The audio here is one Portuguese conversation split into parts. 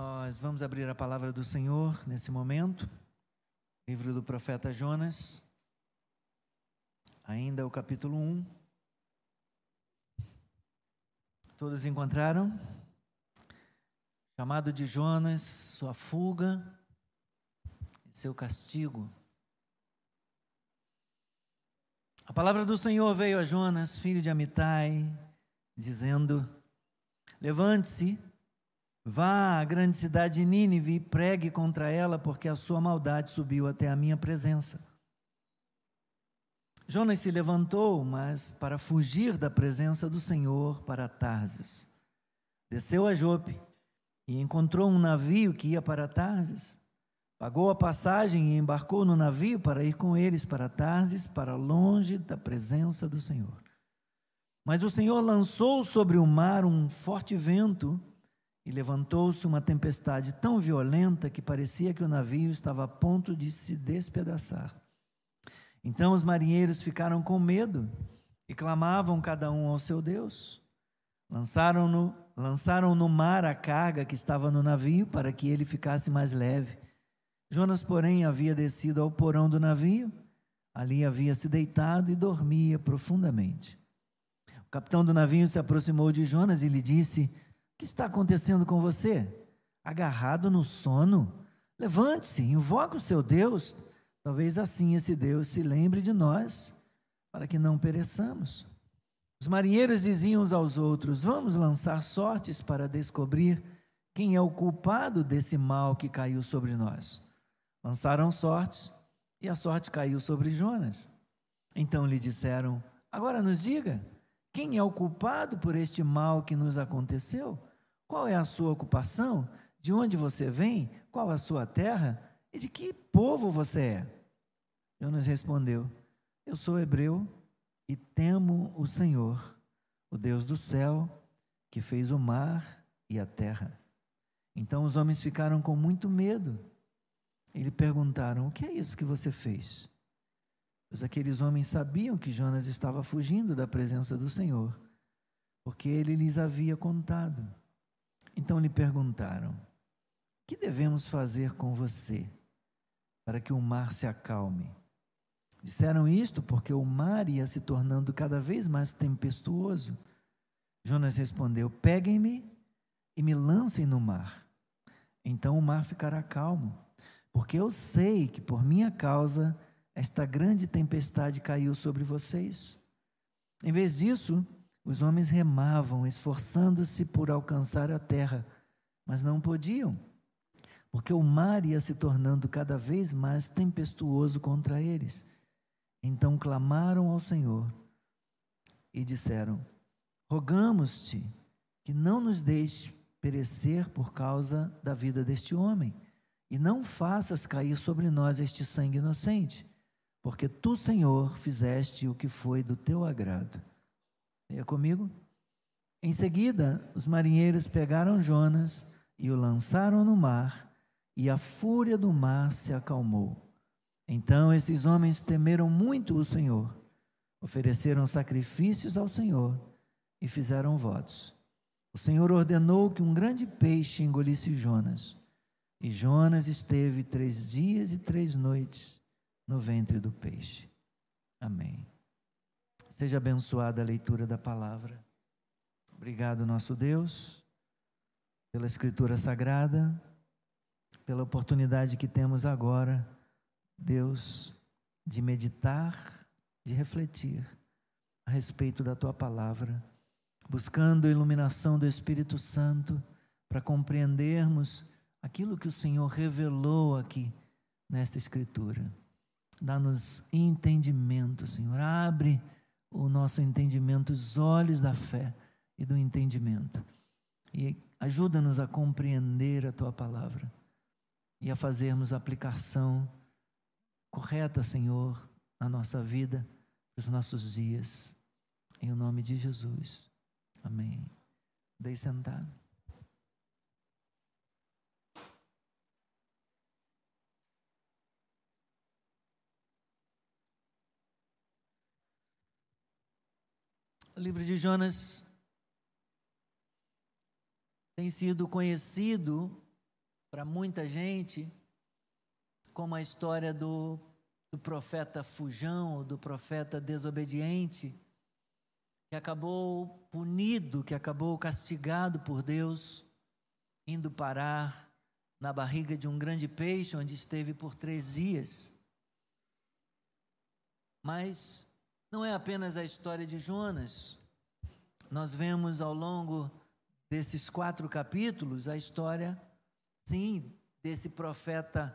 Nós vamos abrir a palavra do Senhor nesse momento, livro do profeta Jonas, ainda o capítulo 1. Todos encontraram? Chamado de Jonas, sua fuga e seu castigo. A palavra do Senhor veio a Jonas, filho de Amitai, dizendo: Levante-se Vá à grande cidade de Nínive e pregue contra ela, porque a sua maldade subiu até a minha presença. Jonas se levantou, mas para fugir da presença do Senhor para Tarsis. Desceu a Jope e encontrou um navio que ia para Tarsis. Pagou a passagem e embarcou no navio para ir com eles para Tarsis, para longe da presença do Senhor. Mas o Senhor lançou sobre o mar um forte vento e levantou-se uma tempestade tão violenta que parecia que o navio estava a ponto de se despedaçar. Então os marinheiros ficaram com medo e clamavam cada um ao seu Deus. Lançaram no, lançaram no mar a carga que estava no navio para que ele ficasse mais leve. Jonas, porém, havia descido ao porão do navio, ali havia se deitado e dormia profundamente. O capitão do navio se aproximou de Jonas e lhe disse: que está acontecendo com você? Agarrado no sono? Levante-se, invoque o seu Deus. Talvez assim esse Deus se lembre de nós, para que não pereçamos. Os marinheiros diziam uns aos outros: Vamos lançar sortes para descobrir quem é o culpado desse mal que caiu sobre nós. Lançaram sortes e a sorte caiu sobre Jonas. Então lhe disseram: Agora nos diga, quem é o culpado por este mal que nos aconteceu? Qual é a sua ocupação? De onde você vem? Qual a sua terra? E de que povo você é? Jonas respondeu: Eu sou hebreu e temo o Senhor, o Deus do céu, que fez o mar e a terra. Então os homens ficaram com muito medo e lhe perguntaram: O que é isso que você fez? Pois aqueles homens sabiam que Jonas estava fugindo da presença do Senhor, porque ele lhes havia contado. Então lhe perguntaram: Que devemos fazer com você para que o mar se acalme? Disseram isto porque o mar ia se tornando cada vez mais tempestuoso. Jonas respondeu: Peguem-me e me lancem no mar. Então o mar ficará calmo, porque eu sei que por minha causa esta grande tempestade caiu sobre vocês. Em vez disso, os homens remavam, esforçando-se por alcançar a terra, mas não podiam, porque o mar ia se tornando cada vez mais tempestuoso contra eles. Então clamaram ao Senhor e disseram: Rogamos-te que não nos deixe perecer por causa da vida deste homem, e não faças cair sobre nós este sangue inocente, porque tu, Senhor, fizeste o que foi do teu agrado. Leia comigo. Em seguida, os marinheiros pegaram Jonas e o lançaram no mar, e a fúria do mar se acalmou. Então esses homens temeram muito o Senhor, ofereceram sacrifícios ao Senhor e fizeram votos. O Senhor ordenou que um grande peixe engolisse Jonas, e Jonas esteve três dias e três noites no ventre do peixe. Amém. Seja abençoada a leitura da palavra. Obrigado, nosso Deus, pela Escritura Sagrada, pela oportunidade que temos agora, Deus, de meditar, de refletir a respeito da tua palavra, buscando a iluminação do Espírito Santo para compreendermos aquilo que o Senhor revelou aqui nesta Escritura. Dá-nos entendimento, Senhor. Abre o nosso entendimento, os olhos da fé e do entendimento. E ajuda-nos a compreender a tua palavra e a fazermos a aplicação correta, Senhor, na nossa vida, nos nossos dias. Em nome de Jesus. Amém. Dei sentado. O livro de Jonas tem sido conhecido para muita gente como a história do, do profeta fujão, do profeta desobediente, que acabou punido, que acabou castigado por Deus, indo parar na barriga de um grande peixe, onde esteve por três dias. Mas não é apenas a história de Jonas. Nós vemos ao longo desses quatro capítulos a história, sim, desse profeta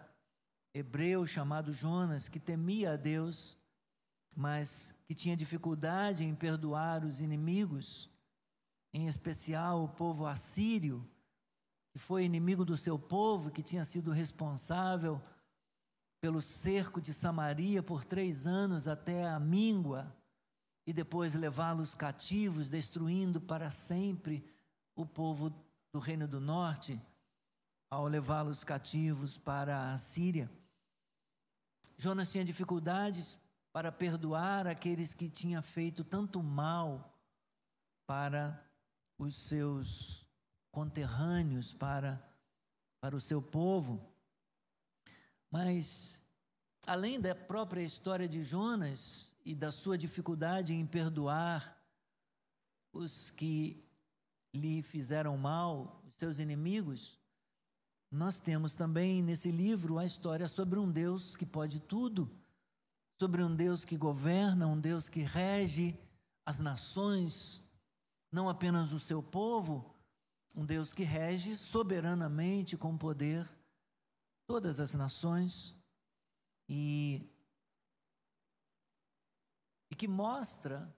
hebreu chamado Jonas, que temia a Deus, mas que tinha dificuldade em perdoar os inimigos, em especial o povo assírio, que foi inimigo do seu povo, que tinha sido responsável pelo cerco de Samaria por três anos até a míngua, e depois levá-los cativos, destruindo para sempre o povo do Reino do Norte, ao levá-los cativos para a Síria. Jonas tinha dificuldades para perdoar aqueles que tinham feito tanto mal para os seus conterrâneos, para, para o seu povo. Mas, além da própria história de Jonas e da sua dificuldade em perdoar os que lhe fizeram mal, os seus inimigos, nós temos também nesse livro a história sobre um Deus que pode tudo, sobre um Deus que governa, um Deus que rege as nações, não apenas o seu povo, um Deus que rege soberanamente com poder todas as nações e, e que mostra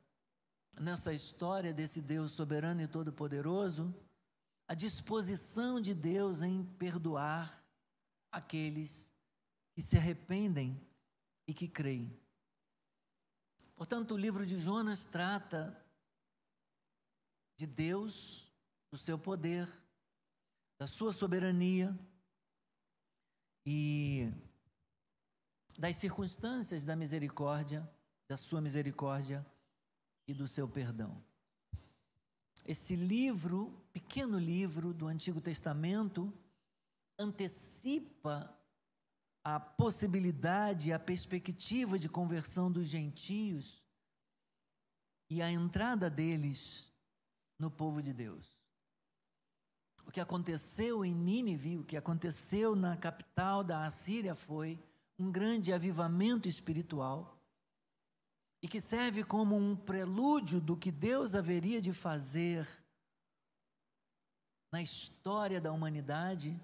nessa história desse Deus soberano e todo-poderoso a disposição de Deus em perdoar aqueles que se arrependem e que creem. Portanto, o livro de Jonas trata de Deus, do seu poder, da sua soberania e das circunstâncias da misericórdia, da sua misericórdia e do seu perdão. Esse livro, pequeno livro do Antigo Testamento, antecipa a possibilidade, a perspectiva de conversão dos gentios e a entrada deles no povo de Deus. O que aconteceu em Nínive, o que aconteceu na capital da Assíria foi um grande avivamento espiritual e que serve como um prelúdio do que Deus haveria de fazer na história da humanidade,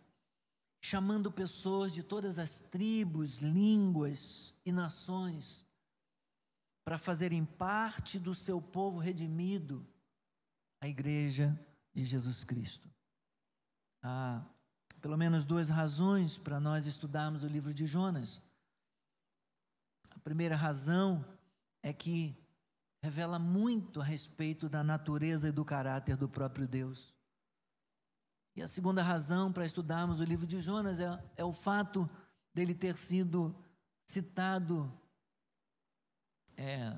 chamando pessoas de todas as tribos, línguas e nações para fazerem parte do seu povo redimido, a igreja de Jesus Cristo. Há pelo menos duas razões para nós estudarmos o livro de Jonas. A primeira razão é que revela muito a respeito da natureza e do caráter do próprio Deus. E a segunda razão para estudarmos o livro de Jonas é, é o fato dele ter sido citado é,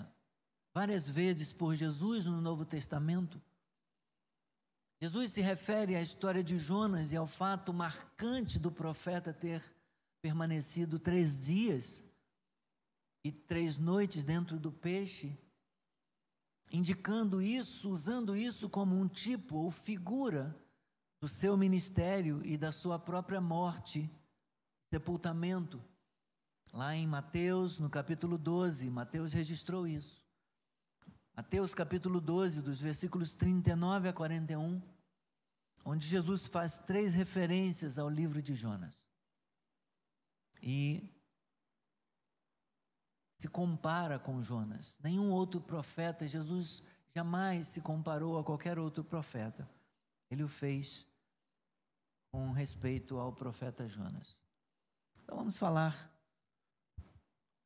várias vezes por Jesus no Novo Testamento. Jesus se refere à história de Jonas e ao fato marcante do profeta ter permanecido três dias e três noites dentro do peixe, indicando isso, usando isso como um tipo ou figura do seu ministério e da sua própria morte, sepultamento. Lá em Mateus, no capítulo 12, Mateus registrou isso. Mateus capítulo 12, dos versículos 39 a 41, onde Jesus faz três referências ao livro de Jonas. E se compara com Jonas. Nenhum outro profeta, Jesus jamais se comparou a qualquer outro profeta. Ele o fez com respeito ao profeta Jonas. Então vamos falar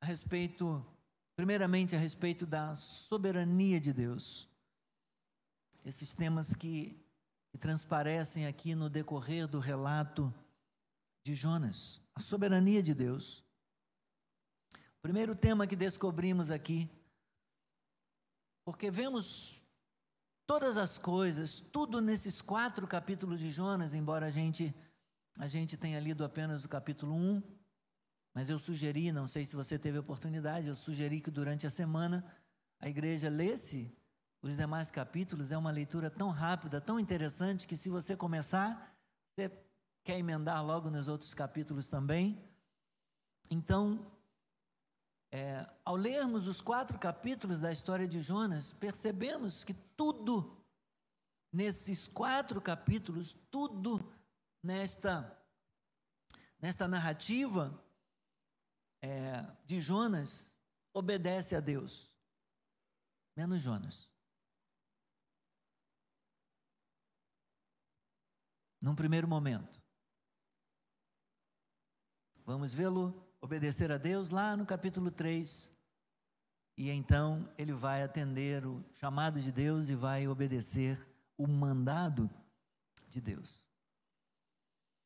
a respeito, primeiramente a respeito da soberania de Deus. Esses temas que, que transparecem aqui no decorrer do relato de Jonas. A soberania de Deus. Primeiro tema que descobrimos aqui, porque vemos todas as coisas, tudo nesses quatro capítulos de Jonas, embora a gente a gente tenha lido apenas o capítulo 1, mas eu sugeri, não sei se você teve oportunidade, eu sugeri que durante a semana a igreja lesse os demais capítulos. É uma leitura tão rápida, tão interessante, que se você começar, você quer emendar logo nos outros capítulos também. Então, é, ao lermos os quatro capítulos da história de Jonas, percebemos que tudo nesses quatro capítulos, tudo nesta, nesta narrativa é, de Jonas obedece a Deus, menos Jonas. Num primeiro momento. Vamos vê-lo obedecer a Deus lá no capítulo 3. E então ele vai atender o chamado de Deus e vai obedecer o mandado de Deus.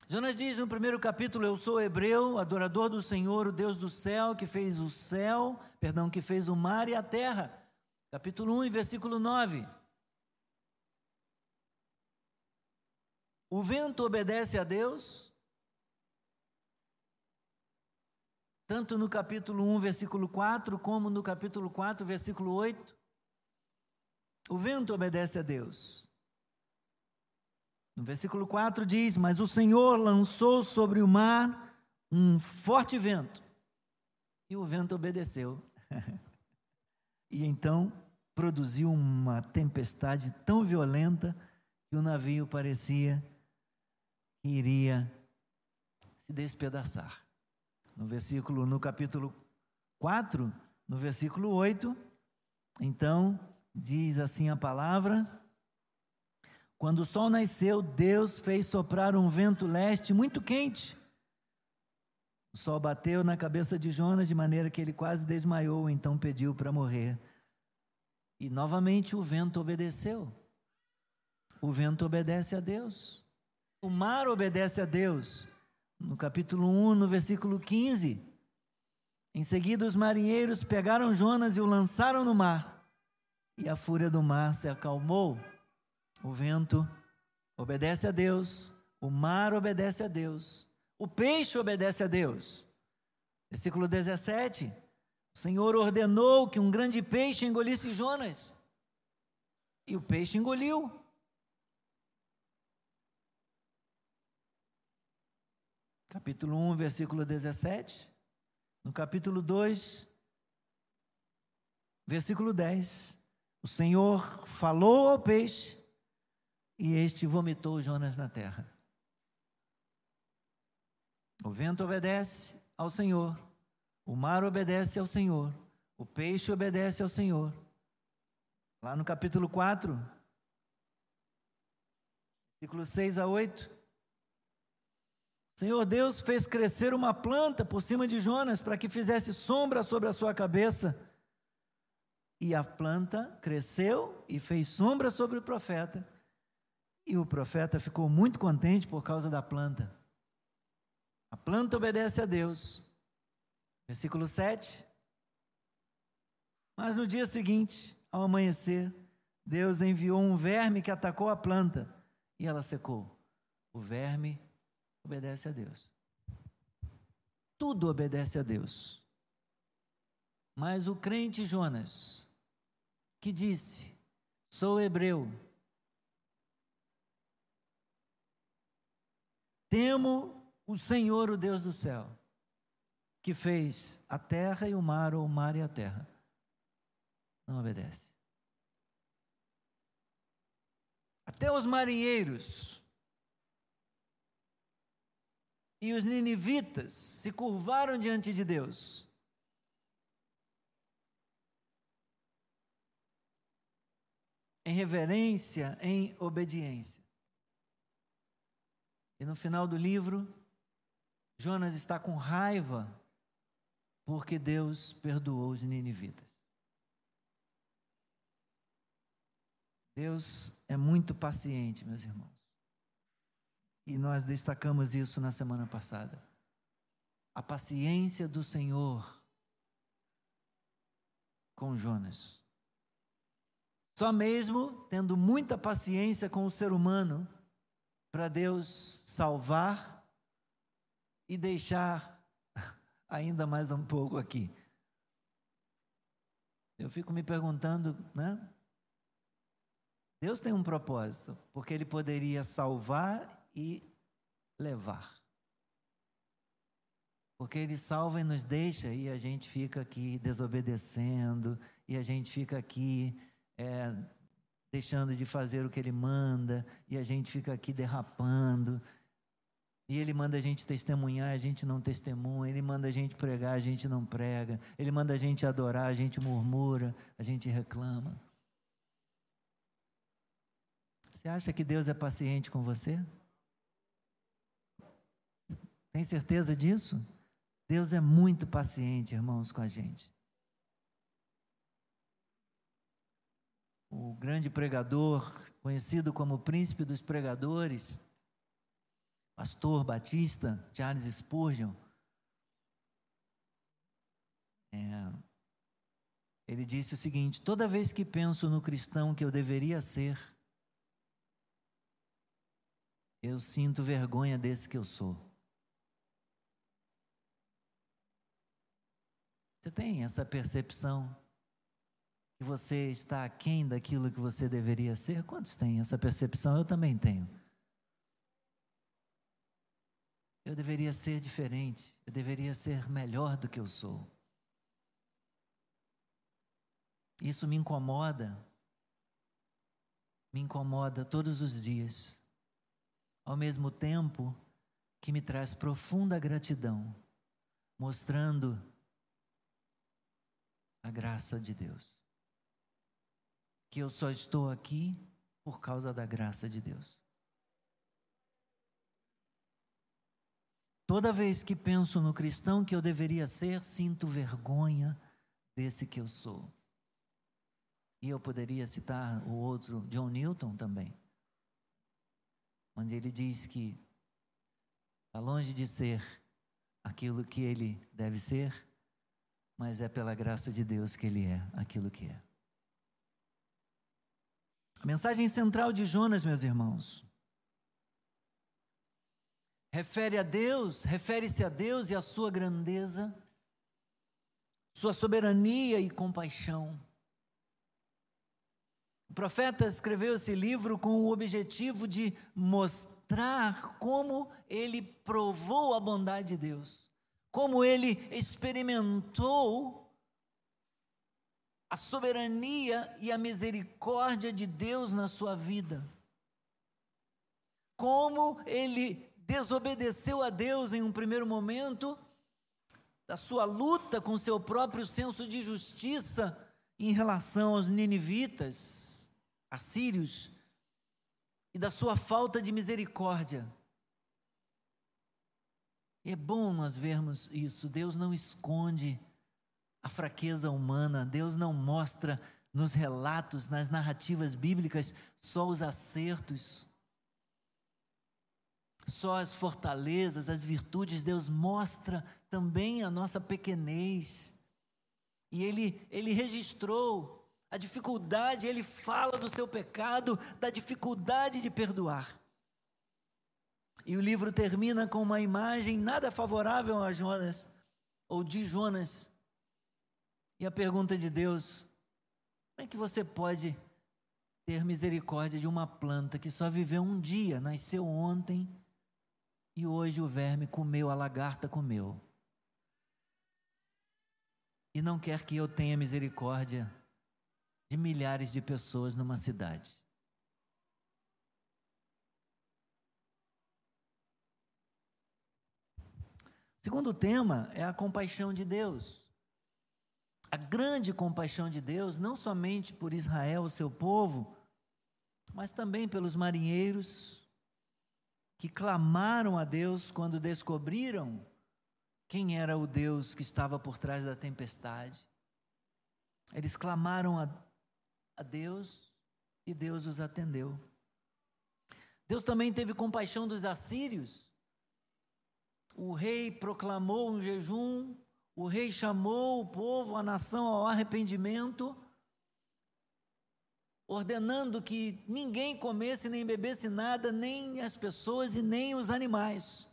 Jonas diz no primeiro capítulo: Eu sou hebreu, adorador do Senhor, o Deus do céu, que fez o céu, perdão, que fez o mar e a terra. Capítulo 1, versículo 9. O vento obedece a Deus, tanto no capítulo 1, versículo 4, como no capítulo 4, versículo 8. O vento obedece a Deus. No versículo 4 diz: Mas o Senhor lançou sobre o mar um forte vento, e o vento obedeceu. e então produziu uma tempestade tão violenta que o navio parecia iria se despedaçar. No versículo, no capítulo 4, no versículo 8, então diz assim a palavra: quando o sol nasceu, Deus fez soprar um vento leste muito quente. O sol bateu na cabeça de Jonas de maneira que ele quase desmaiou, então pediu para morrer. E novamente o vento obedeceu. O vento obedece a Deus. O mar obedece a Deus. No capítulo 1, no versículo 15. Em seguida, os marinheiros pegaram Jonas e o lançaram no mar. E a fúria do mar se acalmou. O vento obedece a Deus, o mar obedece a Deus, o peixe obedece a Deus. Versículo 17: O Senhor ordenou que um grande peixe engolisse Jonas, e o peixe engoliu. Capítulo 1, versículo 17. No capítulo 2, versículo 10. O Senhor falou ao peixe e este vomitou Jonas na terra. O vento obedece ao Senhor, o mar obedece ao Senhor, o peixe obedece ao Senhor. Lá no capítulo 4, versículos 6 a 8. Senhor Deus fez crescer uma planta por cima de Jonas para que fizesse sombra sobre a sua cabeça. E a planta cresceu e fez sombra sobre o profeta. E o profeta ficou muito contente por causa da planta. A planta obedece a Deus. Versículo 7. Mas no dia seguinte, ao amanhecer, Deus enviou um verme que atacou a planta e ela secou. O verme obedece a Deus. Tudo obedece a Deus. Mas o crente Jonas, que disse: Sou hebreu, Temo o Senhor, o Deus do céu, que fez a terra e o mar, ou o mar e a terra. Não obedece. Até os marinheiros e os ninivitas se curvaram diante de Deus. Em reverência, em obediência. E no final do livro, Jonas está com raiva porque Deus perdoou os ninivitas. Deus é muito paciente, meus irmãos. E nós destacamos isso na semana passada. A paciência do Senhor com Jonas. Só mesmo tendo muita paciência com o ser humano, para Deus salvar e deixar ainda mais um pouco aqui. Eu fico me perguntando, né? Deus tem um propósito, porque Ele poderia salvar e levar. Porque Ele salva e nos deixa e a gente fica aqui desobedecendo, e a gente fica aqui é, deixando de fazer o que Ele manda, e a gente fica aqui derrapando. E Ele manda a gente testemunhar, a gente não testemunha. Ele manda a gente pregar, a gente não prega. Ele manda a gente adorar, a gente murmura, a gente reclama. Você acha que Deus é paciente com você? Tem certeza disso? Deus é muito paciente, irmãos, com a gente. O grande pregador, conhecido como príncipe dos pregadores, pastor batista Charles Spurgeon, é, ele disse o seguinte: toda vez que penso no cristão que eu deveria ser, eu sinto vergonha desse que eu sou. Você tem essa percepção que você está aquém daquilo que você deveria ser? Quantos têm essa percepção? Eu também tenho. Eu deveria ser diferente, eu deveria ser melhor do que eu sou. Isso me incomoda, me incomoda todos os dias, ao mesmo tempo que me traz profunda gratidão, mostrando a graça de Deus. Que eu só estou aqui por causa da graça de Deus. Toda vez que penso no cristão que eu deveria ser, sinto vergonha desse que eu sou. E eu poderia citar o outro, John Newton também, onde ele diz que está longe de ser aquilo que ele deve ser, mas é pela graça de Deus que ele é aquilo que é. A mensagem central de Jonas, meus irmãos, refere a Deus, refere-se a Deus e a sua grandeza, sua soberania e compaixão. O profeta escreveu esse livro com o objetivo de mostrar como ele provou a bondade de Deus como ele experimentou a soberania e a misericórdia de Deus na sua vida. Como ele desobedeceu a Deus em um primeiro momento, da sua luta com seu próprio senso de justiça em relação aos ninivitas, assírios, e da sua falta de misericórdia. É bom nós vermos isso. Deus não esconde a fraqueza humana, Deus não mostra nos relatos, nas narrativas bíblicas, só os acertos, só as fortalezas, as virtudes. Deus mostra também a nossa pequenez. E Ele, ele registrou a dificuldade, Ele fala do seu pecado, da dificuldade de perdoar. E o livro termina com uma imagem nada favorável a Jonas, ou de Jonas. E a pergunta de Deus: como é que você pode ter misericórdia de uma planta que só viveu um dia, nasceu ontem e hoje o verme comeu, a lagarta comeu? E não quer que eu tenha misericórdia de milhares de pessoas numa cidade. Segundo tema é a compaixão de Deus. A grande compaixão de Deus, não somente por Israel, seu povo, mas também pelos marinheiros que clamaram a Deus quando descobriram quem era o Deus que estava por trás da tempestade. Eles clamaram a, a Deus e Deus os atendeu. Deus também teve compaixão dos assírios o rei proclamou um jejum, o rei chamou o povo, a nação ao arrependimento, ordenando que ninguém comesse nem bebesse nada, nem as pessoas e nem os animais.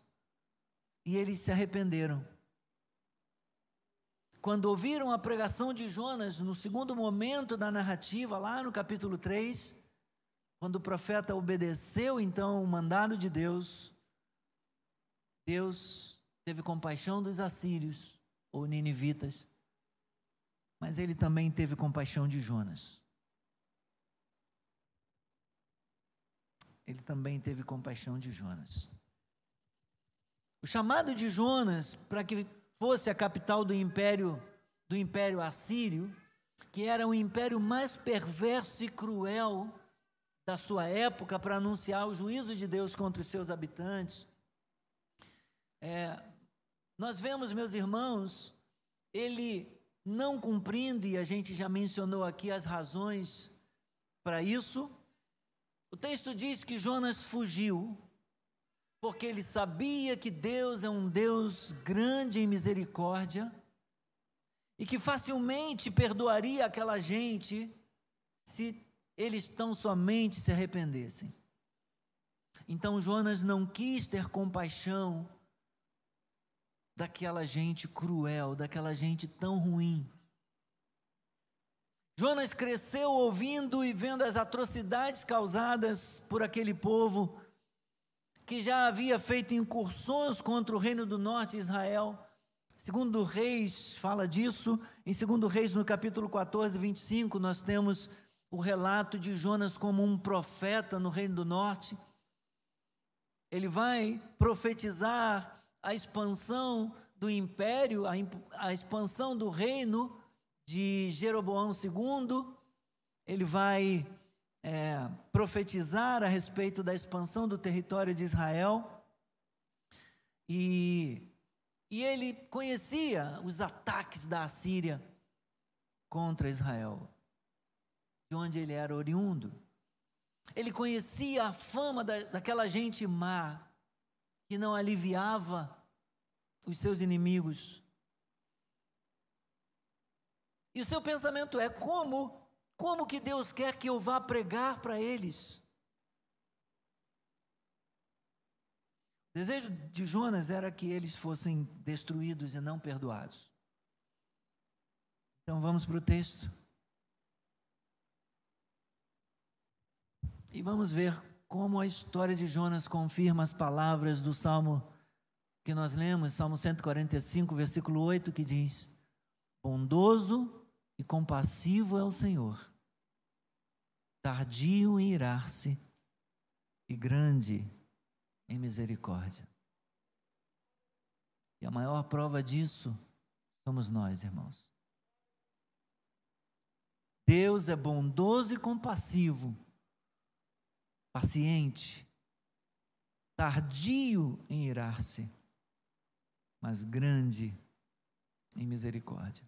e eles se arrependeram. Quando ouviram a pregação de Jonas, no segundo momento da narrativa, lá no capítulo 3, quando o profeta obedeceu então o mandado de Deus, Deus teve compaixão dos assírios ou ninivitas, mas ele também teve compaixão de Jonas. Ele também teve compaixão de Jonas. O chamado de Jonas para que fosse a capital do império do império assírio, que era o império mais perverso e cruel da sua época para anunciar o juízo de Deus contra os seus habitantes. É, nós vemos, meus irmãos, ele não cumprindo, e a gente já mencionou aqui as razões para isso. O texto diz que Jonas fugiu, porque ele sabia que Deus é um Deus grande em misericórdia e que facilmente perdoaria aquela gente se eles tão somente se arrependessem. Então Jonas não quis ter compaixão daquela gente cruel, daquela gente tão ruim. Jonas cresceu ouvindo e vendo as atrocidades causadas por aquele povo que já havia feito incursões contra o reino do norte, Israel. Segundo Reis fala disso. Em Segundo Reis, no capítulo 14, 25, nós temos o relato de Jonas como um profeta no reino do norte. Ele vai profetizar a expansão do império, a, a expansão do reino de Jeroboão II, ele vai é, profetizar a respeito da expansão do território de Israel. E, e ele conhecia os ataques da Assíria contra Israel, de onde ele era oriundo. Ele conhecia a fama da, daquela gente má, que não aliviava os seus inimigos. E o seu pensamento é: como, como que Deus quer que eu vá pregar para eles? O desejo de Jonas era que eles fossem destruídos e não perdoados. Então vamos para o texto. E vamos ver como a história de Jonas confirma as palavras do Salmo que nós lemos, Salmo 145, versículo 8, que diz: Bondoso e compassivo é o Senhor, tardio em irar-se e grande em misericórdia. E a maior prova disso somos nós, irmãos. Deus é bondoso e compassivo paciente, tardio em irar-se, mas grande em misericórdia.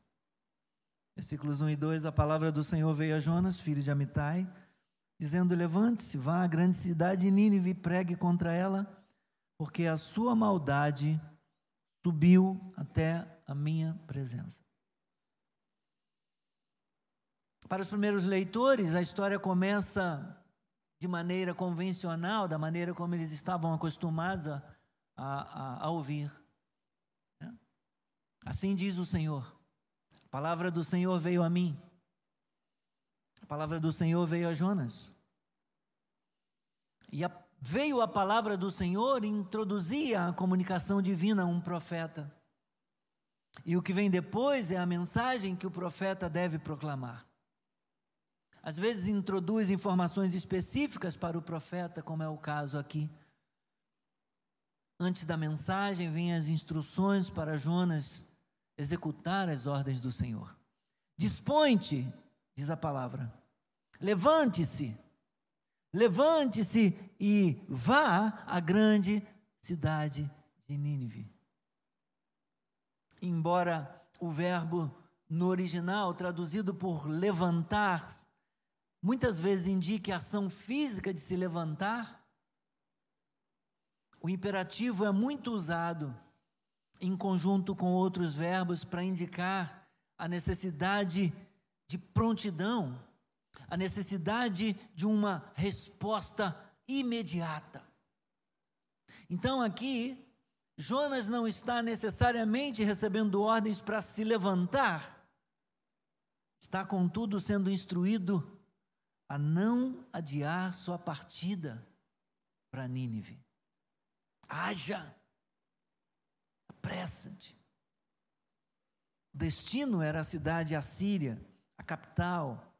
Versículos 1 e 2: A palavra do Senhor veio a Jonas, filho de Amitai, dizendo: Levante-se, vá à grande cidade de Nínive e pregue contra ela, porque a sua maldade subiu até a minha presença. Para os primeiros leitores, a história começa de maneira convencional, da maneira como eles estavam acostumados a, a, a ouvir. Né? Assim diz o Senhor. A palavra do Senhor veio a mim. A palavra do Senhor veio a Jonas. E a, veio a palavra do Senhor e introduzia a comunicação divina a um profeta. E o que vem depois é a mensagem que o profeta deve proclamar. Às vezes introduz informações específicas para o profeta, como é o caso aqui. Antes da mensagem, vêm as instruções para Jonas executar as ordens do Senhor. Dispõe-te, diz a palavra. Levante-se. Levante-se e vá à grande cidade de Nínive. Embora o verbo no original, traduzido por levantar, muitas vezes indique a ação física de se levantar, o imperativo é muito usado em conjunto com outros verbos para indicar a necessidade de prontidão, a necessidade de uma resposta imediata. Então aqui, Jonas não está necessariamente recebendo ordens para se levantar, está, contudo, sendo instruído a não adiar sua partida para Nínive. Haja, apressa-te. O destino era a cidade assíria, a capital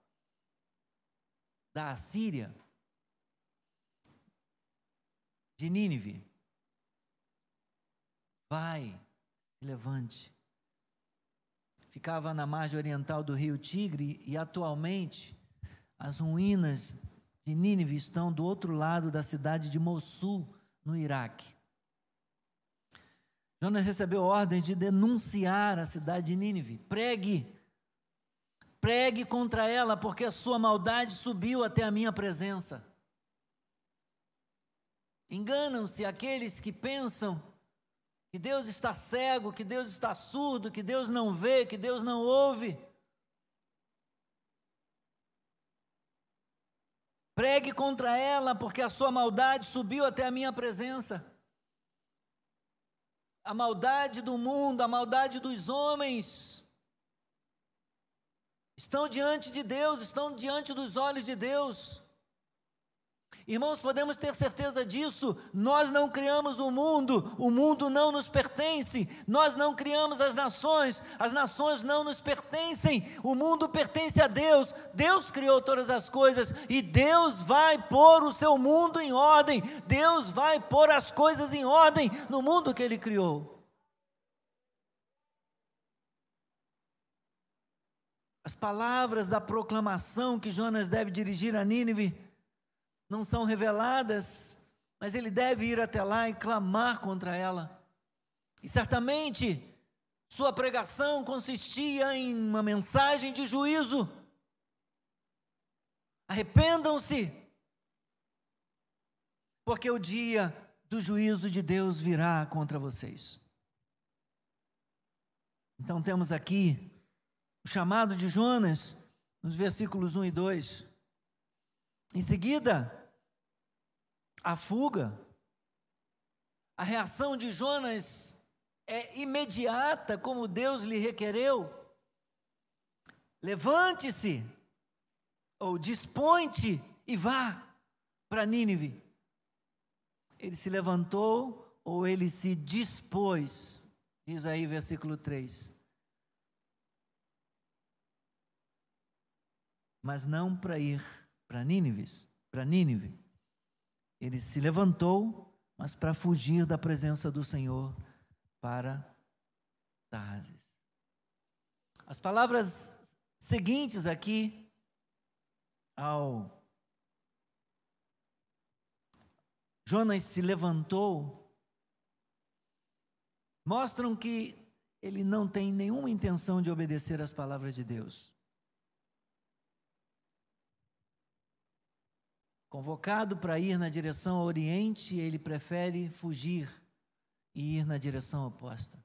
da Assíria, de Nínive. Vai, se levante. Ficava na margem oriental do rio Tigre e atualmente as ruínas de Nínive estão do outro lado da cidade de Mossul, no Iraque. Jonas recebeu ordem de denunciar a cidade de Nínive. Pregue, pregue contra ela, porque a sua maldade subiu até a minha presença. Enganam-se aqueles que pensam que Deus está cego, que Deus está surdo, que Deus não vê, que Deus não ouve. Pregue contra ela, porque a sua maldade subiu até a minha presença. A maldade do mundo, a maldade dos homens, estão diante de Deus, estão diante dos olhos de Deus. Irmãos, podemos ter certeza disso. Nós não criamos o mundo, o mundo não nos pertence. Nós não criamos as nações, as nações não nos pertencem. O mundo pertence a Deus. Deus criou todas as coisas e Deus vai pôr o seu mundo em ordem. Deus vai pôr as coisas em ordem no mundo que Ele criou. As palavras da proclamação que Jonas deve dirigir a Nínive não são reveladas, mas ele deve ir até lá e clamar contra ela. E certamente sua pregação consistia em uma mensagem de juízo. Arrependam-se, porque o dia do juízo de Deus virá contra vocês. Então temos aqui o chamado de Jonas, nos versículos 1 e 2. Em seguida, a fuga. A reação de Jonas é imediata, como Deus lhe requereu. Levante-se, ou dispõe-te e vá para Nínive. Ele se levantou ou ele se dispôs, diz aí versículo 3. Mas não para ir para Nínive, para Nínive. Ele se levantou, mas para fugir da presença do Senhor para Tarsis. As palavras seguintes aqui ao Jonas se levantou mostram que ele não tem nenhuma intenção de obedecer às palavras de Deus. Convocado para ir na direção ao Oriente, ele prefere fugir e ir na direção oposta.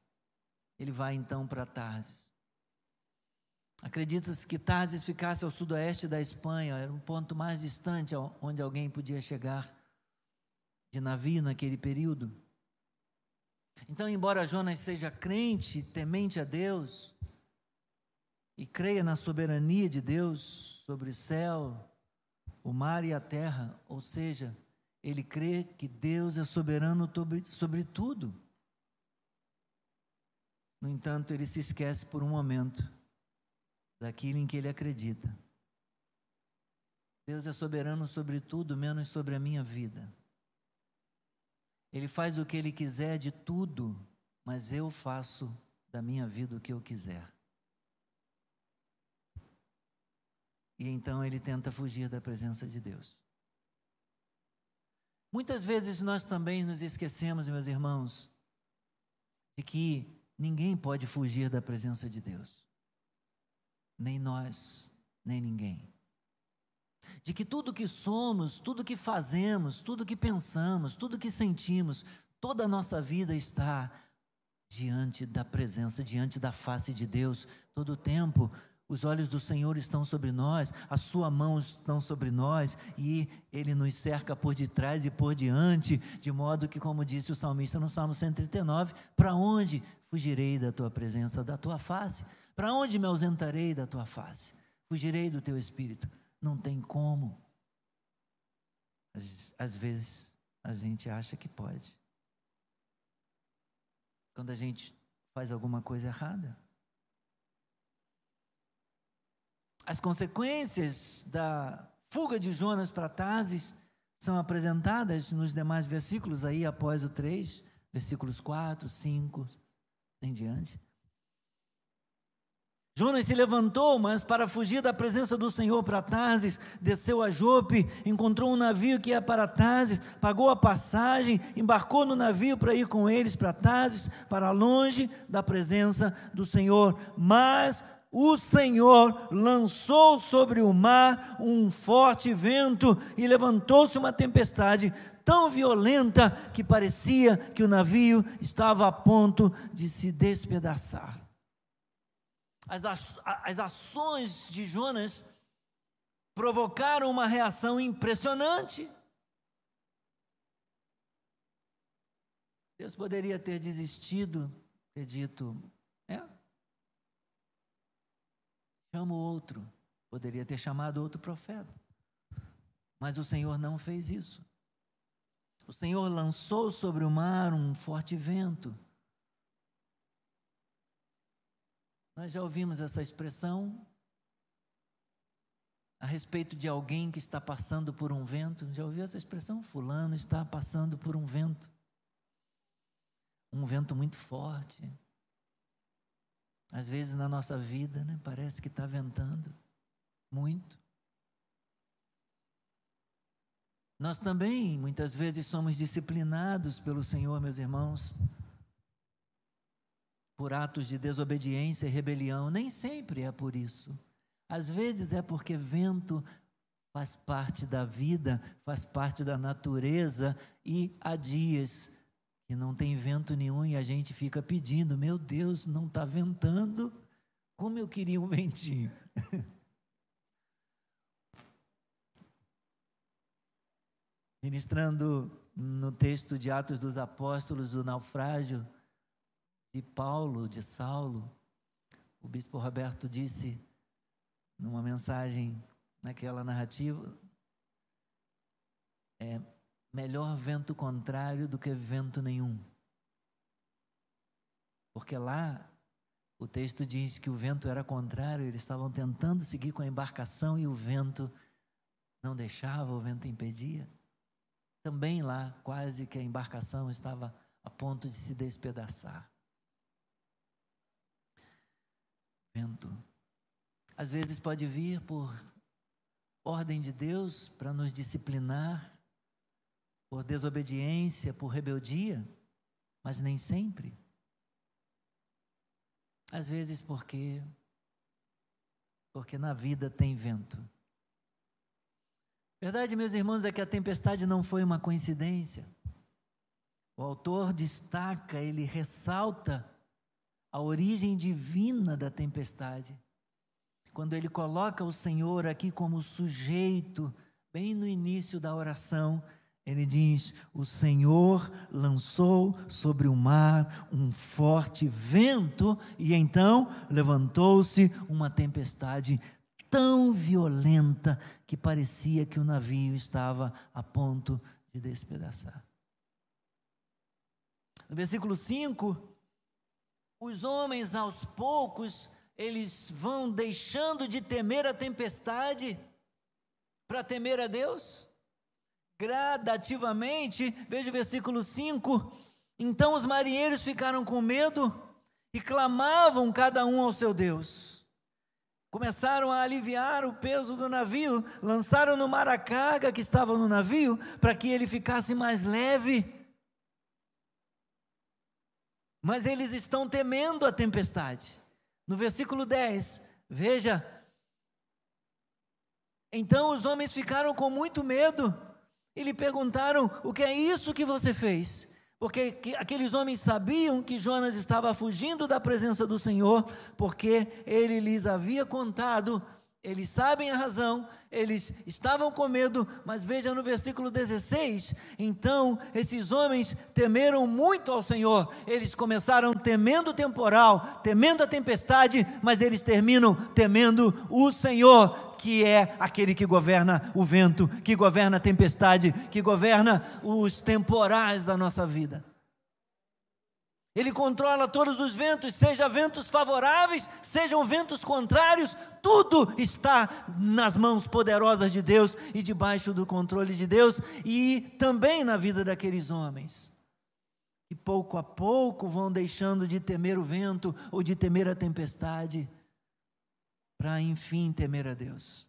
Ele vai então para Tarsis. Acredita-se que Tarsis ficasse ao sudoeste da Espanha, era um ponto mais distante onde alguém podia chegar de navio naquele período. Então, embora Jonas seja crente, temente a Deus, e creia na soberania de Deus sobre o céu, o mar e a terra, ou seja, ele crê que Deus é soberano sobre, sobre tudo. No entanto, ele se esquece por um momento daquilo em que ele acredita. Deus é soberano sobre tudo, menos sobre a minha vida. Ele faz o que ele quiser de tudo, mas eu faço da minha vida o que eu quiser. E então ele tenta fugir da presença de Deus. Muitas vezes nós também nos esquecemos, meus irmãos, de que ninguém pode fugir da presença de Deus. Nem nós, nem ninguém. De que tudo que somos, tudo que fazemos, tudo que pensamos, tudo que sentimos, toda a nossa vida está diante da presença, diante da face de Deus, todo o tempo os olhos do Senhor estão sobre nós, a sua mão estão sobre nós e ele nos cerca por detrás e por diante, de modo que, como disse o salmista no Salmo 139, para onde fugirei da tua presença, da tua face? Para onde me ausentarei da tua face? Fugirei do teu espírito. Não tem como. Às, às vezes a gente acha que pode. Quando a gente faz alguma coisa errada. As consequências da fuga de Jonas para Tarsis são apresentadas nos demais versículos aí após o 3, versículos 4, 5 em diante. Jonas se levantou, mas para fugir da presença do Senhor para Tarsis, desceu a Jope, encontrou um navio que ia para Tarsis, pagou a passagem, embarcou no navio para ir com eles para Tarsis, para longe da presença do Senhor. Mas o Senhor lançou sobre o mar um forte vento e levantou-se uma tempestade tão violenta que parecia que o navio estava a ponto de se despedaçar. As, as ações de Jonas provocaram uma reação impressionante. Deus poderia ter desistido, ter dito, é, chama o outro. Poderia ter chamado outro profeta. Mas o Senhor não fez isso. O Senhor lançou sobre o mar um forte vento. Nós já ouvimos essa expressão a respeito de alguém que está passando por um vento. Já ouviu essa expressão? Fulano está passando por um vento. Um vento muito forte. Às vezes na nossa vida, né, parece que está ventando muito. Nós também, muitas vezes, somos disciplinados pelo Senhor, meus irmãos, por atos de desobediência e rebelião. Nem sempre é por isso. Às vezes é porque vento faz parte da vida, faz parte da natureza, e há dias que não tem vento nenhum e a gente fica pedindo: meu Deus, não está ventando, como eu queria um ventinho. Ministrando no texto de Atos dos Apóstolos, do naufrágio de Paulo, de Saulo, o bispo Roberto disse, numa mensagem, naquela narrativa, é, melhor vento contrário do que vento nenhum. Porque lá o texto diz que o vento era contrário, eles estavam tentando seguir com a embarcação e o vento não deixava, o vento impedia. Também lá, quase que a embarcação estava a ponto de se despedaçar. Vento. Às vezes pode vir por ordem de Deus para nos disciplinar, por desobediência, por rebeldia, mas nem sempre. Às vezes porque porque na vida tem vento. Verdade, meus irmãos, é que a tempestade não foi uma coincidência. O autor destaca, ele ressalta a origem divina da tempestade. Quando ele coloca o Senhor aqui como sujeito, bem no início da oração, ele diz: O Senhor lançou sobre o mar um forte vento, e então levantou-se uma tempestade tão violenta que parecia que o navio estava a ponto de despedaçar. No versículo 5, os homens aos poucos, eles vão deixando de temer a tempestade para temer a Deus gradativamente, veja o versículo 5. Então os marinheiros ficaram com medo e clamavam cada um ao seu Deus. Começaram a aliviar o peso do navio, lançaram no mar a carga que estava no navio, para que ele ficasse mais leve. Mas eles estão temendo a tempestade. No versículo 10, veja. Então os homens ficaram com muito medo e lhe perguntaram: O que é isso que você fez? porque aqueles homens sabiam que Jonas estava fugindo da presença do Senhor, porque ele lhes havia contado eles sabem a razão, eles estavam com medo, mas veja no versículo 16: então esses homens temeram muito ao Senhor, eles começaram temendo o temporal, temendo a tempestade, mas eles terminam temendo o Senhor, que é aquele que governa o vento, que governa a tempestade, que governa os temporais da nossa vida. Ele controla todos os ventos, seja ventos favoráveis, sejam ventos contrários, tudo está nas mãos poderosas de Deus e debaixo do controle de Deus e também na vida daqueles homens. E pouco a pouco vão deixando de temer o vento ou de temer a tempestade, para enfim temer a Deus.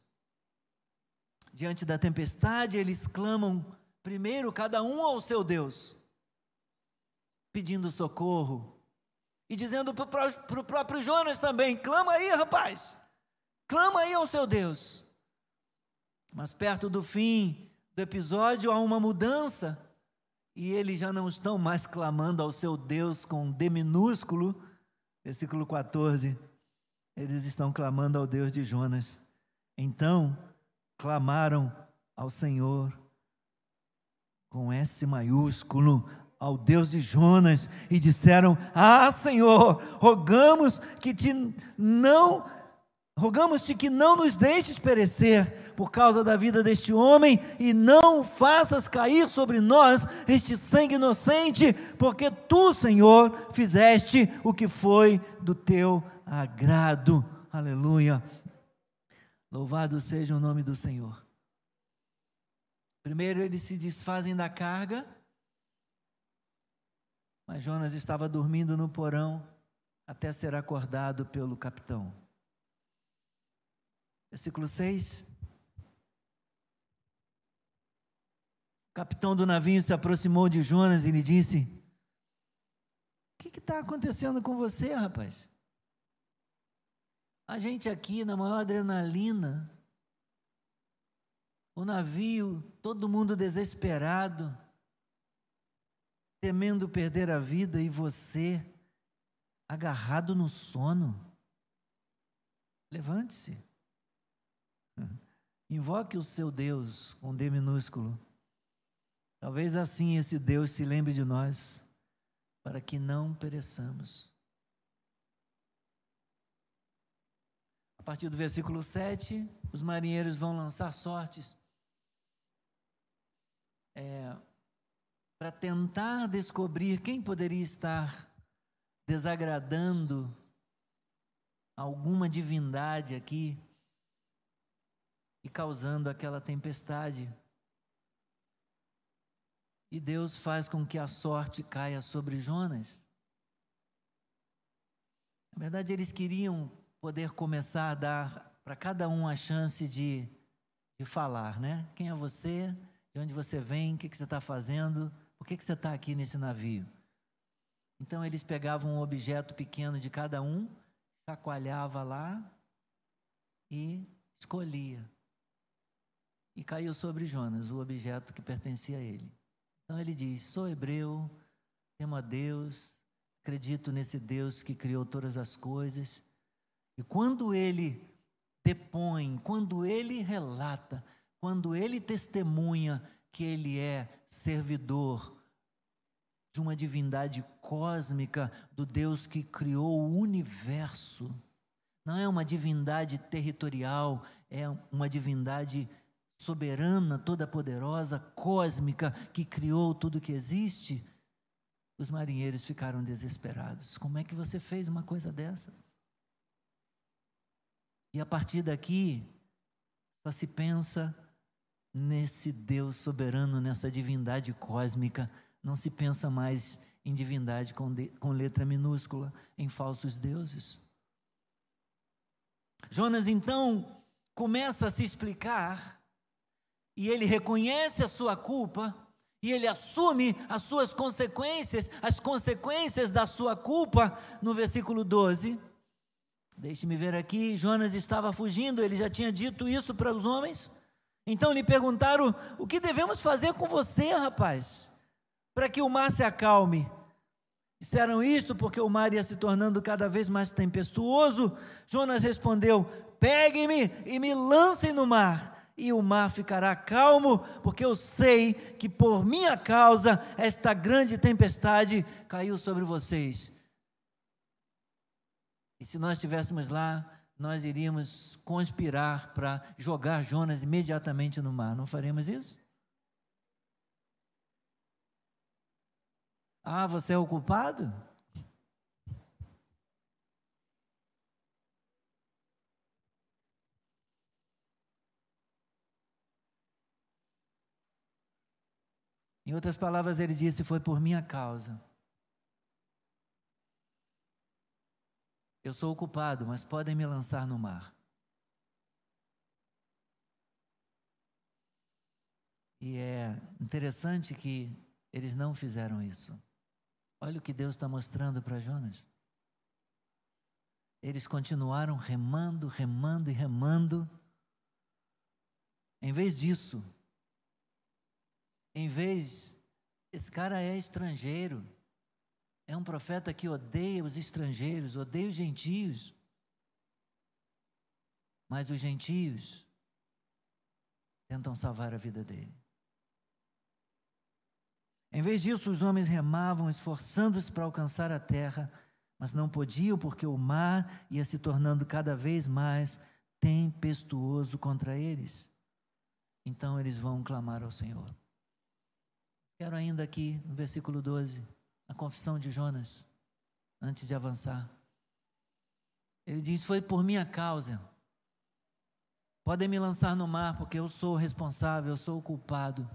Diante da tempestade, eles clamam primeiro cada um ao seu Deus pedindo socorro. E dizendo para o próprio Jonas também: clama aí, rapaz, clama aí ao seu Deus. Mas perto do fim do episódio há uma mudança, e eles já não estão mais clamando ao seu Deus com D minúsculo, versículo 14. Eles estão clamando ao Deus de Jonas. Então, clamaram ao Senhor com S maiúsculo, ao Deus de Jonas e disseram: Ah, Senhor, rogamos que te não rogamos-te que não nos deixes perecer por causa da vida deste homem e não faças cair sobre nós este sangue inocente, porque tu, Senhor, fizeste o que foi do teu agrado. Aleluia. Louvado seja o nome do Senhor. Primeiro eles se desfazem da carga, mas Jonas estava dormindo no porão até ser acordado pelo capitão. Versículo 6. O capitão do navio se aproximou de Jonas e lhe disse: O que está acontecendo com você, rapaz? A gente aqui na maior adrenalina, o navio, todo mundo desesperado temendo perder a vida e você agarrado no sono. Levante-se. Invoque o seu Deus com D minúsculo. Talvez assim esse Deus se lembre de nós, para que não pereçamos. Partir do versículo 7, os marinheiros vão lançar sortes. É, para tentar descobrir quem poderia estar desagradando alguma divindade aqui e causando aquela tempestade. E Deus faz com que a sorte caia sobre Jonas. Na verdade, eles queriam poder começar a dar para cada um a chance de, de falar, né? Quem é você? De onde você vem? O que, que você está fazendo? Por que, que você está aqui nesse navio? Então eles pegavam um objeto pequeno de cada um, chacoalhava lá e escolhia. E caiu sobre Jonas o objeto que pertencia a ele. Então ele diz: Sou hebreu, temo a Deus, acredito nesse Deus que criou todas as coisas. E quando ele depõe, quando ele relata, quando ele testemunha que ele é servidor de uma divindade cósmica, do Deus que criou o universo. Não é uma divindade territorial, é uma divindade soberana, toda poderosa, cósmica, que criou tudo que existe. Os marinheiros ficaram desesperados. Como é que você fez uma coisa dessa? E a partir daqui, só se pensa nesse Deus soberano, nessa divindade cósmica. Não se pensa mais em divindade com, de, com letra minúscula, em falsos deuses. Jonas então começa a se explicar e ele reconhece a sua culpa e ele assume as suas consequências, as consequências da sua culpa no versículo 12. Deixe-me ver aqui, Jonas estava fugindo, ele já tinha dito isso para os homens. Então lhe perguntaram: O que devemos fazer com você, rapaz? para que o mar se acalme. Disseram isto porque o mar ia se tornando cada vez mais tempestuoso. Jonas respondeu: Peguem-me e me lancem no mar, e o mar ficará calmo, porque eu sei que por minha causa esta grande tempestade caiu sobre vocês. E se nós estivéssemos lá, nós iríamos conspirar para jogar Jonas imediatamente no mar. Não faremos isso? Ah, você é o culpado? Em outras palavras, ele disse: Foi por minha causa. Eu sou o culpado, mas podem me lançar no mar. E é interessante que eles não fizeram isso. Olha o que Deus está mostrando para Jonas. Eles continuaram remando, remando e remando. Em vez disso, em vez, esse cara é estrangeiro, é um profeta que odeia os estrangeiros, odeia os gentios. Mas os gentios tentam salvar a vida dele. Em vez disso, os homens remavam, esforçando-se para alcançar a terra, mas não podiam porque o mar ia se tornando cada vez mais tempestuoso contra eles. Então eles vão clamar ao Senhor. Quero ainda aqui, no versículo 12, a confissão de Jonas, antes de avançar. Ele diz: Foi por minha causa. Podem me lançar no mar, porque eu sou o responsável, eu sou o culpado.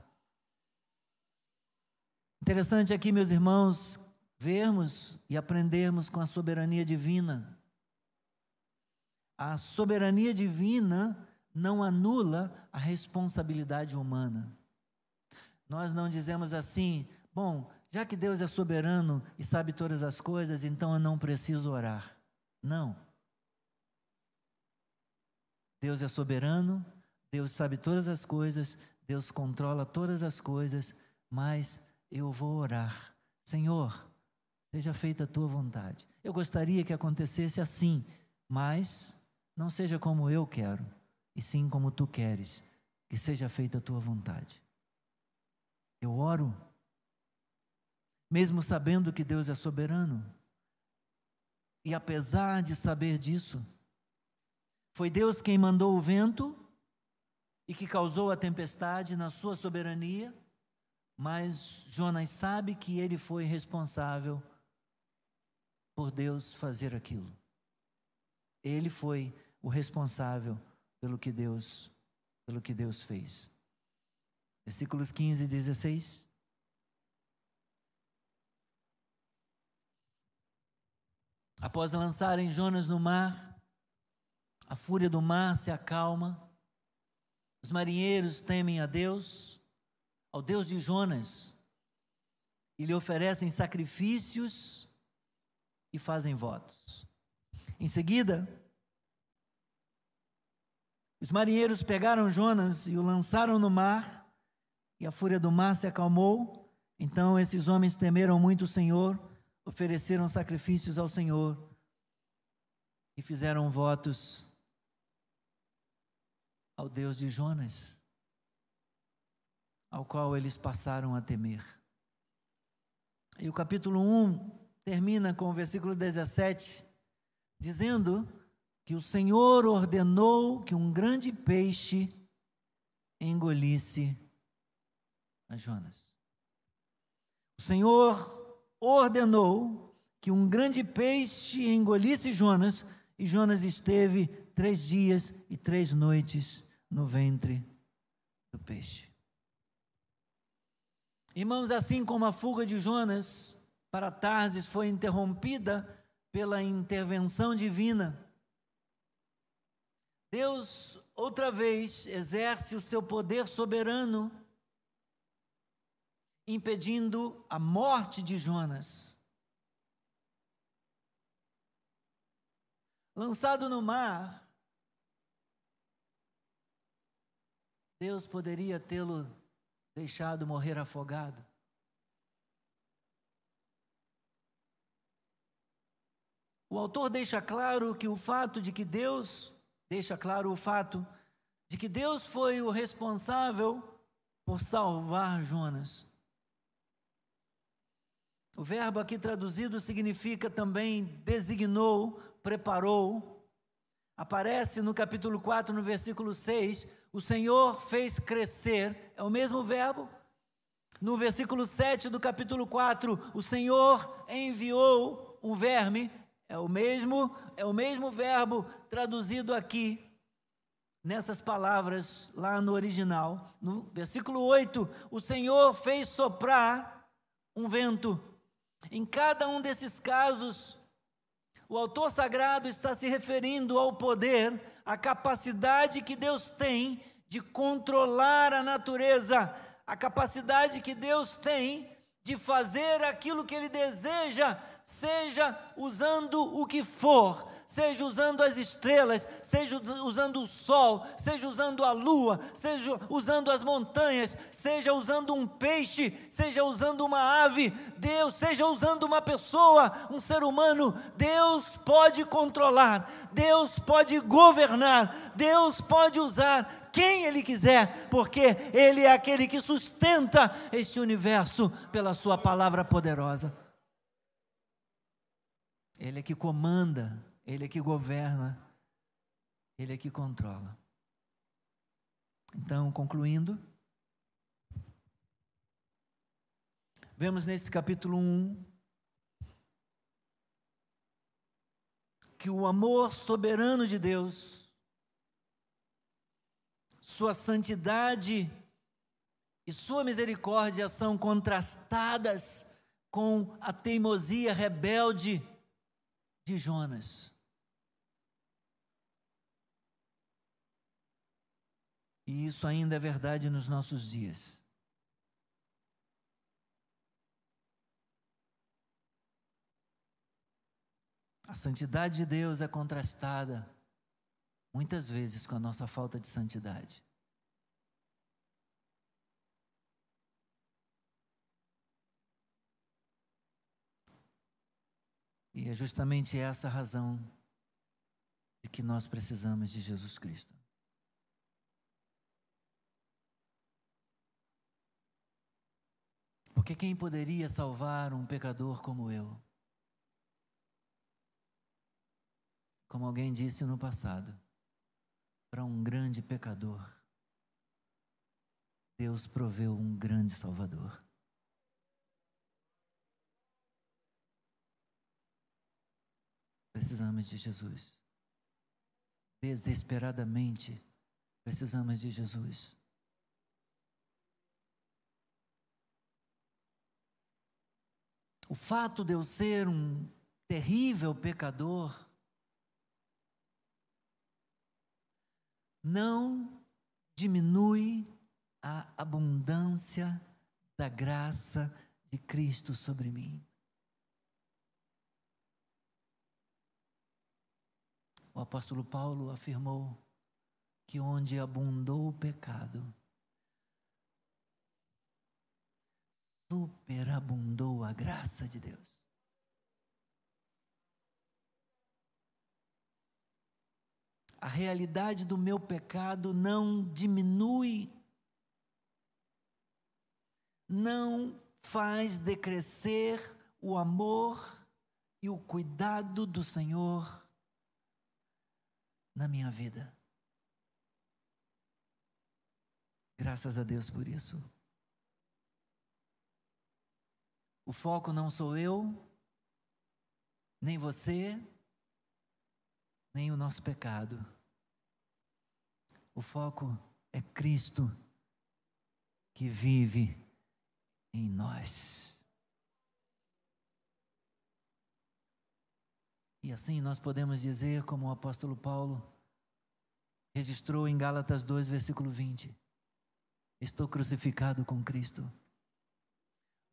Interessante aqui, meus irmãos, vermos e aprendermos com a soberania divina. A soberania divina não anula a responsabilidade humana. Nós não dizemos assim, bom, já que Deus é soberano e sabe todas as coisas, então eu não preciso orar. Não. Deus é soberano, Deus sabe todas as coisas, Deus controla todas as coisas, mas eu vou orar. Senhor, seja feita a tua vontade. Eu gostaria que acontecesse assim, mas não seja como eu quero, e sim como tu queres, que seja feita a tua vontade. Eu oro, mesmo sabendo que Deus é soberano, e apesar de saber disso, foi Deus quem mandou o vento e que causou a tempestade na sua soberania, mas Jonas sabe que ele foi responsável por Deus fazer aquilo. Ele foi o responsável pelo que Deus, pelo que Deus fez. Versículos 15 e 16. Após lançarem Jonas no mar, a fúria do mar se acalma, os marinheiros temem a Deus, ao Deus de Jonas e lhe oferecem sacrifícios e fazem votos. Em seguida, os marinheiros pegaram Jonas e o lançaram no mar, e a fúria do mar se acalmou. Então esses homens temeram muito o Senhor, ofereceram sacrifícios ao Senhor e fizeram votos ao Deus de Jonas ao qual eles passaram a temer. E o capítulo 1 termina com o versículo 17, dizendo que o Senhor ordenou que um grande peixe engolisse a Jonas. O Senhor ordenou que um grande peixe engolisse Jonas, e Jonas esteve três dias e três noites no ventre do peixe. Irmãos, assim como a fuga de Jonas para Tarsis foi interrompida pela intervenção divina, Deus outra vez exerce o seu poder soberano, impedindo a morte de Jonas. Lançado no mar, Deus poderia tê-lo deixado morrer afogado. O autor deixa claro que o fato de que Deus, deixa claro o fato de que Deus foi o responsável por salvar Jonas. O verbo aqui traduzido significa também designou, preparou. Aparece no capítulo 4, no versículo 6, o Senhor fez crescer, é o mesmo verbo. No versículo 7 do capítulo 4, o Senhor enviou um verme, é o mesmo, é o mesmo verbo traduzido aqui nessas palavras lá no original. No versículo 8, o Senhor fez soprar um vento em cada um desses casos, o autor sagrado está se referindo ao poder, à capacidade que Deus tem de controlar a natureza, a capacidade que Deus tem de fazer aquilo que Ele deseja seja usando o que for, seja usando as estrelas, seja usando o sol, seja usando a lua, seja usando as montanhas, seja usando um peixe, seja usando uma ave, Deus, seja usando uma pessoa, um ser humano, Deus pode controlar, Deus pode governar, Deus pode usar quem Ele quiser, porque Ele é aquele que sustenta este universo pela Sua palavra poderosa. Ele é que comanda, Ele é que governa, Ele é que controla. Então, concluindo, vemos nesse capítulo 1 que o amor soberano de Deus, Sua santidade e Sua misericórdia são contrastadas com a teimosia rebelde de Jonas. E isso ainda é verdade nos nossos dias. A santidade de Deus é contrastada muitas vezes com a nossa falta de santidade. E é justamente essa a razão de que nós precisamos de Jesus Cristo. Porque quem poderia salvar um pecador como eu? Como alguém disse no passado, para um grande pecador, Deus proveu um grande Salvador. Precisamos de Jesus. Desesperadamente precisamos de Jesus. O fato de eu ser um terrível pecador não diminui a abundância da graça de Cristo sobre mim. O apóstolo Paulo afirmou que onde abundou o pecado, superabundou a graça de Deus. A realidade do meu pecado não diminui, não faz decrescer o amor e o cuidado do Senhor na minha vida. Graças a Deus por isso. O foco não sou eu, nem você, nem o nosso pecado. O foco é Cristo que vive em nós. E assim nós podemos dizer, como o apóstolo Paulo registrou em Gálatas 2, versículo 20: Estou crucificado com Cristo.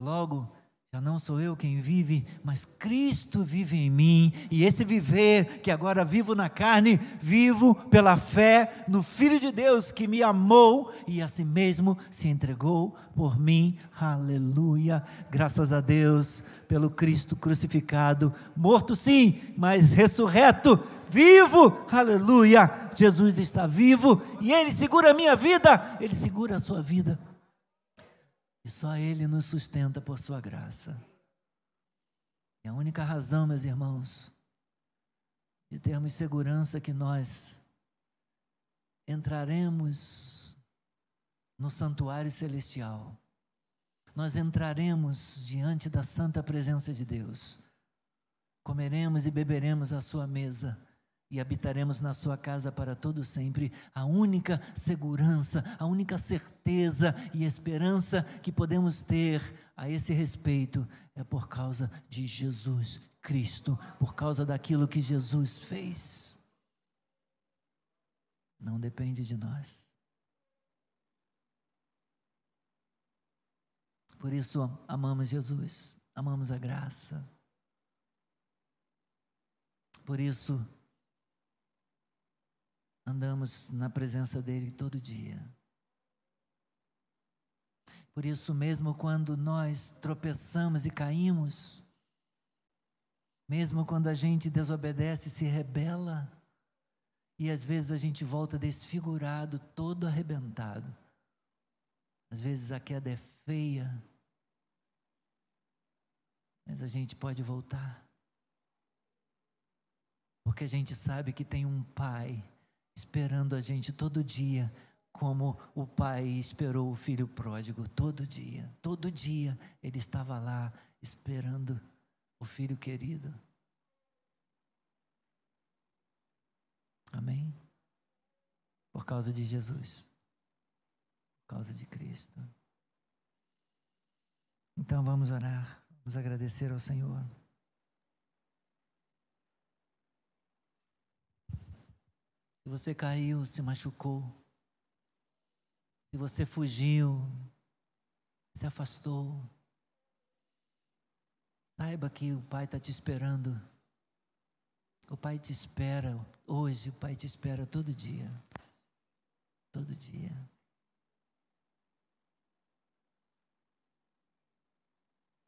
Logo, Já não sou eu quem vive, mas Cristo vive em mim, e esse viver que agora vivo na carne, vivo pela fé no Filho de Deus que me amou e a si mesmo se entregou por mim. Aleluia! Graças a Deus pelo Cristo crucificado, morto sim, mas ressurreto, vivo. Aleluia! Jesus está vivo e ele segura a minha vida, ele segura a sua vida. E só Ele nos sustenta por Sua graça. É a única razão, meus irmãos, de termos segurança que nós entraremos no santuário celestial. Nós entraremos diante da santa presença de Deus. Comeremos e beberemos à sua mesa e habitaremos na sua casa para todo sempre. A única segurança, a única certeza e esperança que podemos ter a esse respeito é por causa de Jesus Cristo, por causa daquilo que Jesus fez. Não depende de nós. Por isso amamos Jesus, amamos a graça. Por isso andamos na presença dEle todo dia. Por isso, mesmo quando nós tropeçamos e caímos, mesmo quando a gente desobedece, se rebela, e às vezes a gente volta desfigurado, todo arrebentado. Às vezes a queda é feia, mas a gente pode voltar. Porque a gente sabe que tem um Pai esperando a gente todo dia, como o pai esperou o filho pródigo todo dia. Todo dia ele estava lá esperando o filho querido. Amém? Por causa de Jesus. Por causa de Cristo. Então vamos orar, vamos agradecer ao Senhor. Se você caiu, se machucou, se você fugiu, se afastou, saiba que o Pai está te esperando. O Pai te espera hoje, o Pai te espera todo dia. Todo dia.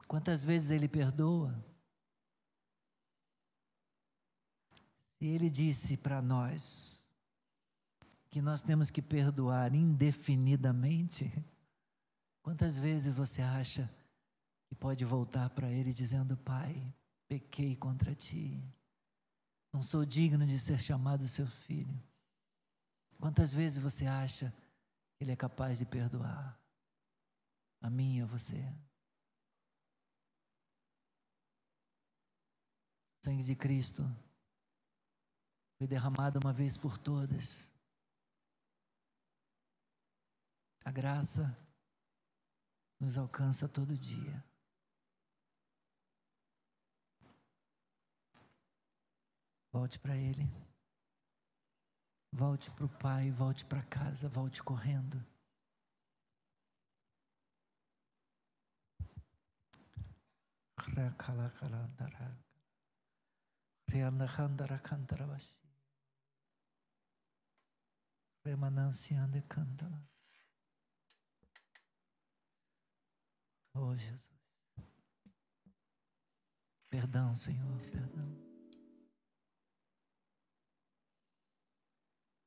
Quantas vezes Ele perdoa? Se Ele disse para nós, que nós temos que perdoar indefinidamente? Quantas vezes você acha que pode voltar para Ele dizendo: Pai, pequei contra ti, não sou digno de ser chamado seu filho? Quantas vezes você acha que Ele é capaz de perdoar a mim e a você? O sangue de Cristo foi derramado uma vez por todas A graça nos alcança todo dia. Volte para Ele. Volte para o Pai, volte para casa, volte correndo. Remanância de cantala. Oh, Jesus. Perdão, Senhor, perdão.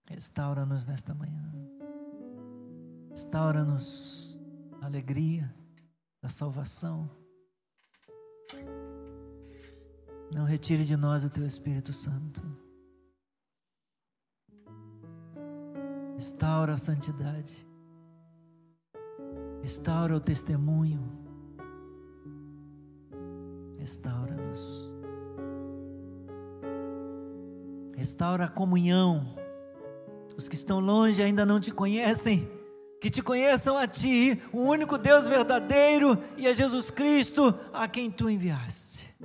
Restaura-nos nesta manhã. Restaura-nos a alegria da salvação. Não retire de nós o teu Espírito Santo. Restaura a santidade. Restaura o testemunho. Restaura-nos. Restaura a comunhão. Os que estão longe ainda não te conhecem, que te conheçam a ti, o único Deus verdadeiro e a Jesus Cristo, a quem tu enviaste.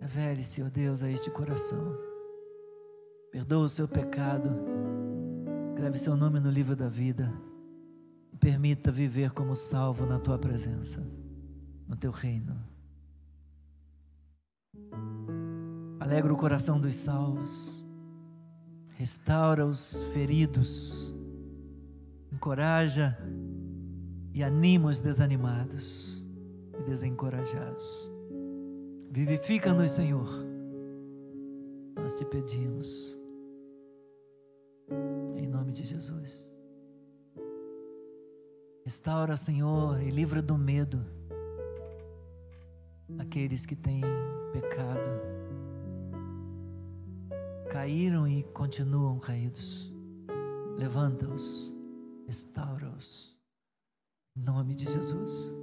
Revele-se, ó Deus, a este coração. Perdoa o seu pecado. Escreve seu nome no livro da vida permita viver como salvo na tua presença. no teu reino. Alegra o coração dos salvos, restaura os feridos, encoraja e anima os desanimados e desencorajados. Vivifica-nos, Senhor. Nós te pedimos. Em nome de Jesus. Restaura, Senhor, e livra do medo aqueles que têm pecado, caíram e continuam caídos. Levanta-os, restaura-os. Em nome de Jesus.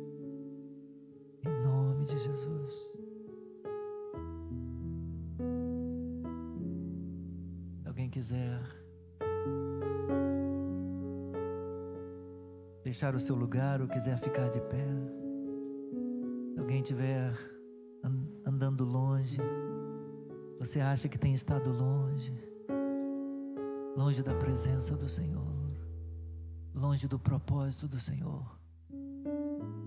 Em nome de Jesus. Se alguém quiser deixar o seu lugar ou quiser ficar de pé, se alguém estiver andando longe, você acha que tem estado longe, longe da presença do Senhor, longe do propósito do Senhor,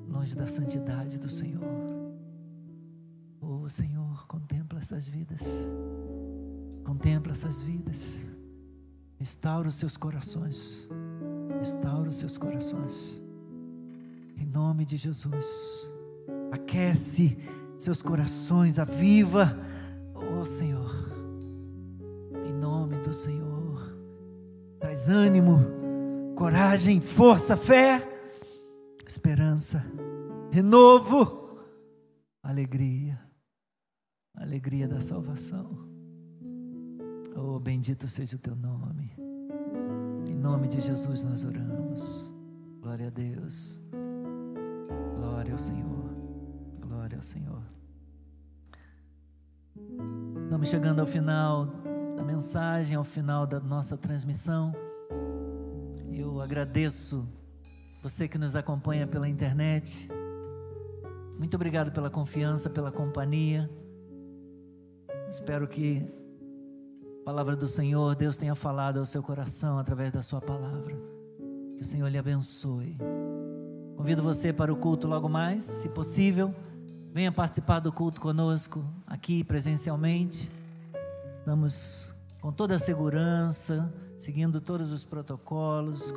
longe da santidade do Senhor. Oh Senhor, contempla essas vidas, contempla essas vidas, restaura os seus corações, restaura os seus corações, em nome de Jesus, aquece seus corações, aviva, oh Senhor, em nome do Senhor, traz ânimo, coragem, força, fé, esperança, renovo, alegria, alegria da salvação. Oh, bendito seja o teu nome. Em nome de Jesus nós oramos. Glória a Deus. Glória ao Senhor. Glória ao Senhor. Estamos chegando ao final da mensagem, ao final da nossa transmissão. Eu agradeço você que nos acompanha pela internet. Muito obrigado pela confiança, pela companhia. Espero que a palavra do Senhor, Deus tenha falado ao seu coração através da sua palavra. Que o Senhor lhe abençoe. Convido você para o culto logo mais, se possível. Venha participar do culto conosco aqui presencialmente. Estamos com toda a segurança, seguindo todos os protocolos,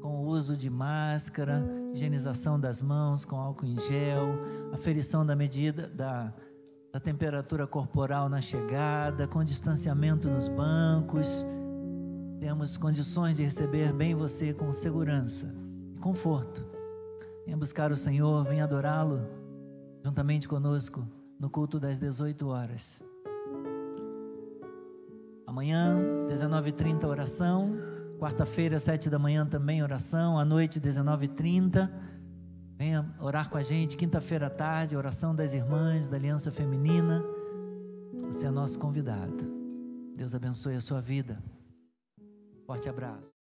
com o uso de máscara, higienização das mãos com álcool em gel, aferição da medida da, da temperatura corporal na chegada, com distanciamento nos bancos. Temos condições de receber bem você com segurança e conforto. Venha buscar o Senhor, venha adorá-lo juntamente conosco no culto das 18 horas. Amanhã, 19h30, oração. Quarta-feira, 7 da manhã, também oração. À noite, 19h30. Venha orar com a gente. Quinta-feira à tarde, oração das irmãs da Aliança Feminina. Você é nosso convidado. Deus abençoe a sua vida. Forte abraço.